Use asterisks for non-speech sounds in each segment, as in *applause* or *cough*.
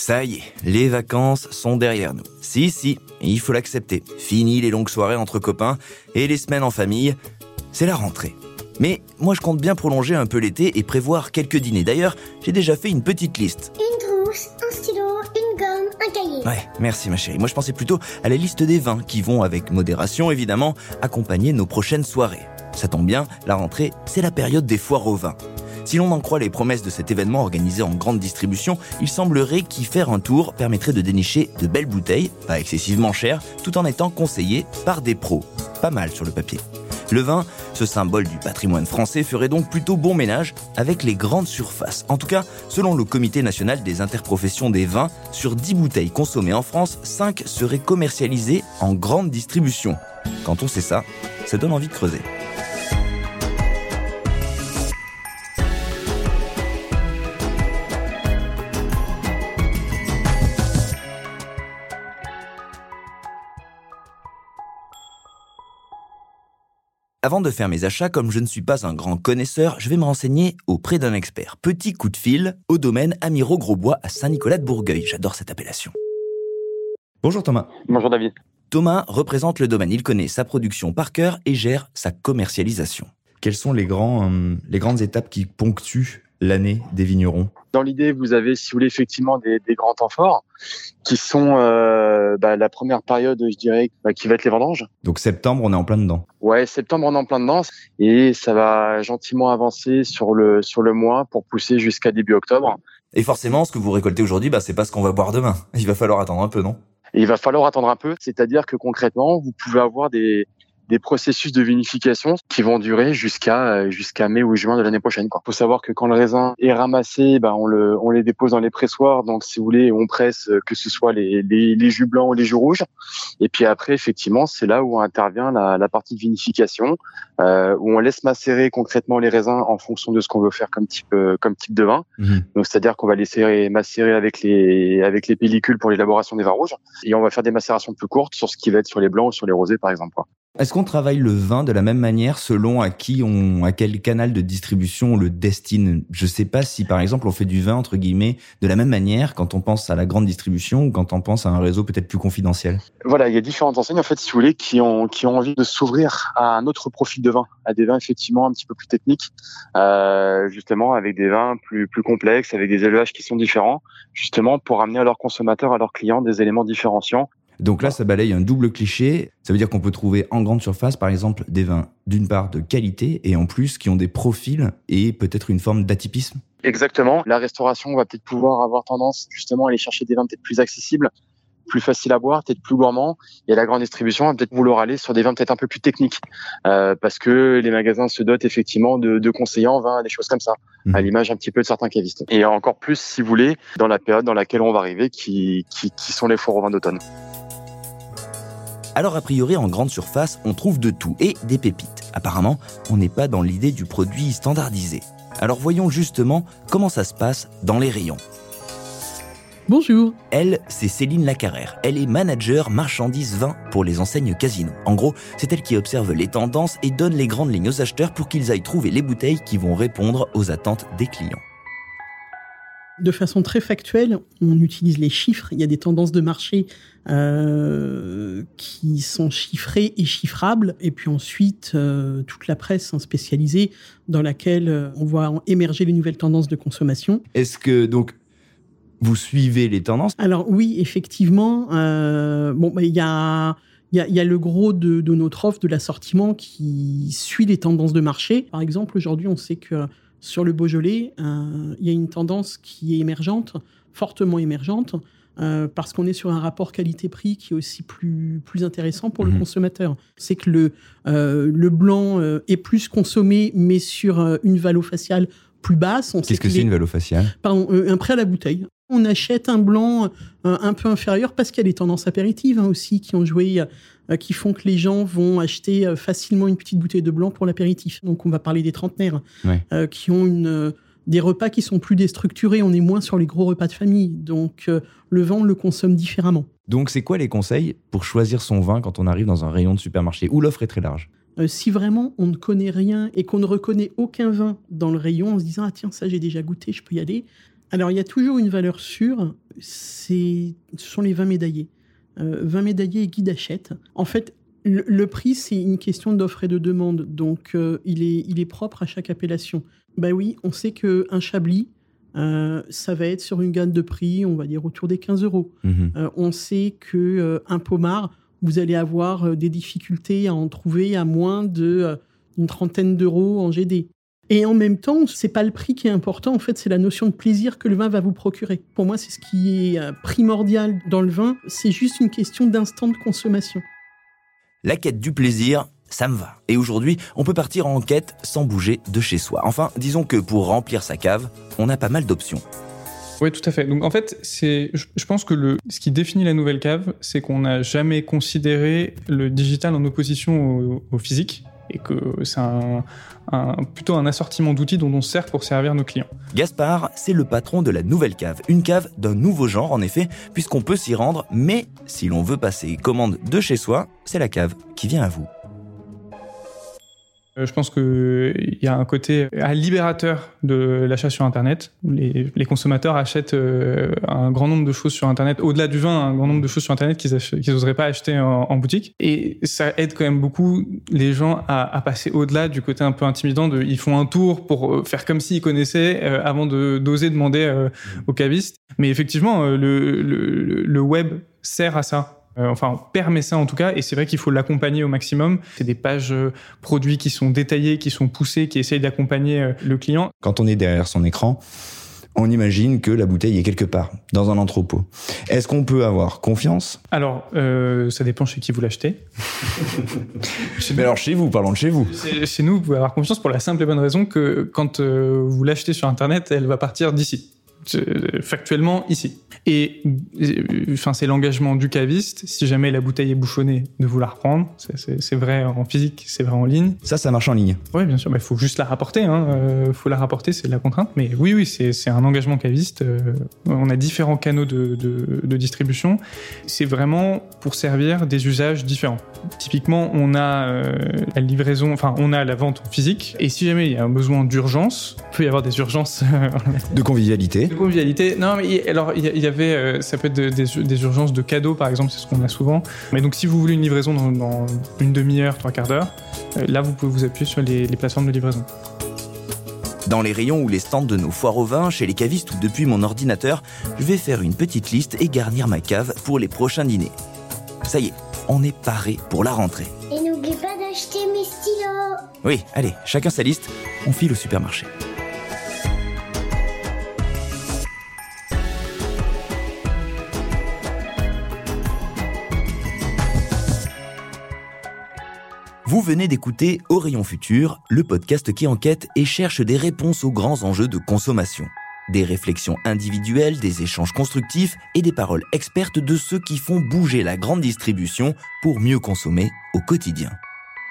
Ça y est, les vacances sont derrière nous. Si, si, il faut l'accepter. Fini les longues soirées entre copains et les semaines en famille. C'est la rentrée. Mais moi je compte bien prolonger un peu l'été et prévoir quelques dîners. D'ailleurs, j'ai déjà fait une petite liste. Une trousse, un stylo, une gomme, un cahier. Ouais, merci ma chérie. Moi je pensais plutôt à la liste des vins qui vont, avec modération évidemment, accompagner nos prochaines soirées. Ça tombe bien, la rentrée, c'est la période des foires au vin. Si l'on en croit les promesses de cet événement organisé en grande distribution, il semblerait qu'y faire un tour permettrait de dénicher de belles bouteilles, pas excessivement chères, tout en étant conseillées par des pros. Pas mal sur le papier. Le vin, ce symbole du patrimoine français, ferait donc plutôt bon ménage avec les grandes surfaces. En tout cas, selon le Comité national des interprofessions des vins, sur 10 bouteilles consommées en France, 5 seraient commercialisées en grande distribution. Quand on sait ça, ça donne envie de creuser. Avant de faire mes achats, comme je ne suis pas un grand connaisseur, je vais me renseigner auprès d'un expert. Petit coup de fil au domaine Amiro Grosbois à Saint-Nicolas de Bourgueil. J'adore cette appellation. Bonjour Thomas. Bonjour David. Thomas représente le domaine, il connaît sa production par cœur et gère sa commercialisation. Quelles sont les, grands, euh, les grandes étapes qui ponctuent l'année des vignerons Dans l'idée, vous avez, si vous voulez, effectivement des, des grands temps forts qui sont euh, bah, la première période, je dirais, bah, qui va être les vendanges. Donc septembre, on est en plein dedans. Ouais, septembre, on est en plein dedans et ça va gentiment avancer sur le sur le mois pour pousser jusqu'à début octobre. Et forcément, ce que vous récoltez aujourd'hui, bah, c'est pas ce qu'on va boire demain. Il va falloir attendre un peu, non? Et il va falloir attendre un peu, c'est-à-dire que concrètement, vous pouvez avoir des des processus de vinification qui vont durer jusqu'à euh, jusqu'à mai ou juin de l'année prochaine. Il faut savoir que quand le raisin est ramassé, ben on le on les dépose dans les pressoirs. Donc si vous voulez, on presse euh, que ce soit les, les, les jus blancs ou les jus rouges. Et puis après, effectivement, c'est là où intervient la, la partie de vinification, euh, où on laisse macérer concrètement les raisins en fonction de ce qu'on veut faire comme type euh, comme type de vin. Mmh. Donc c'est-à-dire qu'on va laisser macérer avec les avec les pellicules pour l'élaboration des vins rouges, et on va faire des macérations plus courtes sur ce qui va être sur les blancs ou sur les rosés par exemple. quoi. Est-ce qu'on travaille le vin de la même manière selon à qui on, à quel canal de distribution on le destine? Je sais pas si par exemple on fait du vin entre guillemets de la même manière quand on pense à la grande distribution ou quand on pense à un réseau peut-être plus confidentiel. Voilà, il y a différentes enseignes en fait, si vous voulez, qui ont qui ont envie de s'ouvrir à un autre profil de vin, à des vins effectivement un petit peu plus techniques, euh, justement avec des vins plus plus complexes, avec des élevages qui sont différents, justement pour amener à leurs consommateurs, à leurs clients des éléments différenciants Donc là, ça balaye un double cliché. Ça veut dire qu'on peut trouver en grande surface, par exemple, des vins d'une part de qualité et en plus qui ont des profils et peut-être une forme d'atypisme. Exactement. La restauration va peut-être pouvoir avoir tendance justement à aller chercher des vins peut-être plus accessibles, plus faciles à boire, peut-être plus gourmands. Et la grande distribution va peut-être vouloir aller sur des vins peut-être un peu plus techniques, euh, parce que les magasins se dotent effectivement de, de conseillers en vin, des choses comme ça, Mhm. à l'image un petit peu de certains cavistes. Et encore plus, si vous voulez, dans la période dans laquelle on va arriver, qui, qui, qui sont les foires au vin d'automne. Alors a priori, en grande surface, on trouve de tout et des pépites. Apparemment, on n'est pas dans l'idée du produit standardisé. Alors voyons justement comment ça se passe dans les rayons. Bonjour. Elle, c'est Céline Lacarrère. Elle est manager marchandises vin pour les enseignes Casino. En gros, c'est elle qui observe les tendances et donne les grandes lignes aux acheteurs pour qu'ils aillent trouver les bouteilles qui vont répondre aux attentes des clients. De façon très factuelle, on utilise les chiffres. Il y a des tendances de marché euh, qui sont chiffrées et chiffrables. Et puis ensuite, euh, toute la presse hein, spécialisée dans laquelle euh, on voit émerger les nouvelles tendances de consommation. Est-ce que donc vous suivez les tendances? Alors oui, effectivement, euh, bon, bah, il y a il y, a, il y a le gros de, de notre offre, de l'assortiment qui suit les tendances de marché. Par exemple, aujourd'hui, on sait que sur le Beaujolais, euh, il y a une tendance qui est émergente, fortement émergente, euh, parce qu'on est sur un rapport qualité-prix qui est aussi plus, plus intéressant pour Mhm. le consommateur. C'est que le, euh, le blanc euh, est plus consommé, mais sur une valo faciale plus basse. Qu'est-ce que c'est est- une valo faciale? Pardon, un prêt à la bouteille. On achète un blanc euh, un peu inférieur parce qu'il y a des tendances apéritives hein, aussi qui ont joué, euh, qui font que les gens vont acheter euh, facilement une petite bouteille de blanc pour l'apéritif. Donc on va parler des trentenaires Ouais. euh, qui ont une, des repas qui sont plus déstructurés. On est moins sur les gros repas de famille. Donc euh, le vin, on le consomme différemment. Donc c'est quoi les conseils pour choisir son vin quand on arrive dans un rayon de supermarché où l'offre est très large? Euh, si vraiment on ne connaît rien et qu'on ne reconnaît aucun vin dans le rayon en se disant ah tiens ça j'ai déjà goûté je peux y aller Alors, il y a toujours une valeur sûre, ce sont les 20 médaillés. 20 médaillés et qui d'achète. En fait, le, prix, c'est une question d'offre et de demande, donc il, est, il est propre à chaque appellation. Ben oui, on sait qu'un Chablis, euh, ça va être sur une gamme de prix, on va dire autour des 15 euros. Mhm. Euh, on sait que euh, un pommard, vous allez avoir des difficultés à en trouver à moins de une trentaine d'euros en GD. Et en même temps, c'est pas le prix qui est important. En fait, c'est la notion de plaisir que le vin va vous procurer. Pour moi, c'est ce qui est primordial dans le vin. C'est juste une question d'instant de consommation. La quête du plaisir, ça me va. Et aujourd'hui, on peut partir en quête sans bouger de chez soi. Enfin, disons que pour remplir sa cave, on a pas mal d'options. Oui, tout à fait. Donc en fait, c'est, je pense que le, ce qui définit la nouvelle cave, c'est qu'on n'a jamais considéré le digital en opposition au, physique et que c'est plutôt un assortiment d'outils dont on sert pour servir nos clients. Gaspard, c'est le patron de la nouvelle cave. Une cave d'un nouveau genre, en effet, puisqu'on peut s'y rendre, mais si l'on veut passer commande de chez soi, c'est la cave qui vient à vous. Euh, je pense qu'il y a un côté libérateur de l'achat sur Internet. Les, les consommateurs achètent euh, un grand nombre de choses sur Internet, au-delà du vin, un grand nombre de choses sur Internet qu'ils n'oseraient pas acheter en, boutique. Et ça aide quand même beaucoup les gens à, à passer au-delà du côté un peu intimidant de ils font un tour pour euh, faire comme s'ils connaissaient avant de d'oser demander au caviste. Mais effectivement, le, le, le web sert à ça euh, enfin, on permet ça en tout cas, et c'est vrai qu'il faut l'accompagner au maximum. C'est des pages euh, produits qui sont détaillées, qui sont poussées, qui essayent d'accompagner euh, le client. Quand on est derrière son écran, on imagine que la bouteille est quelque part, dans un entrepôt. Est-ce qu'on peut avoir confiance? Alors, ça dépend chez qui vous l'achetez. *laughs* Mais alors chez vous, parlons de chez vous. Chez nous, vous pouvez avoir confiance pour la simple et bonne raison que quand vous l'achetez sur Internet, elle va partir d'ici factuellement ici. Et enfin, c'est l'engagement du caviste. Si jamais la bouteille est bouchonnée, de vous la reprendre. C'est vrai en physique, c'est vrai en ligne. Ça, ça marche en ligne. Oui, bien sûr. Il faut juste la rapporter. Il hein. euh, faut la rapporter, c'est la contrainte. Mais oui, oui, c'est un engagement caviste. Euh, on a différents canaux de, de, de distribution. C'est vraiment pour servir des usages différents. Typiquement, on a euh, la livraison, enfin, on a la vente physique. Et si jamais il y a un besoin d'urgence, il peut y avoir des urgences. *laughs* de convivialité. De convivialité. Non, mais alors, il y, avait, euh, ça peut être des, urgences de cadeaux, par exemple, c'est ce qu'on a souvent. Mais donc, si vous voulez une livraison dans, une demi-heure, trois quarts d'heure, euh, là, vous pouvez vous appuyer sur les, les plateformes de livraison. Dans les rayons ou les stands de nos foires au vin, chez les cavistes ou depuis mon ordinateur, je vais faire une petite liste et garnir ma cave pour les prochains dîners. Ça y est, on est paré pour la rentrée. Et n'oublie pas d'acheter mes stylos. Oui, allez, chacun sa liste, on file au supermarché. Vous venez d'écouter Rayon Futur, le podcast qui enquête et cherche des réponses aux grands enjeux de consommation. Des réflexions individuelles, des échanges constructifs et des paroles expertes de ceux qui font bouger la grande distribution pour mieux consommer au quotidien.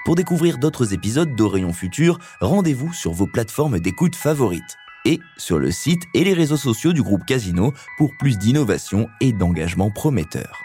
Pour découvrir d'autres épisodes d'Au Futur, rendez-vous sur vos plateformes d'écoute favorites et sur le site et les réseaux sociaux du groupe Casino pour plus d'innovation et d'engagement prometteur.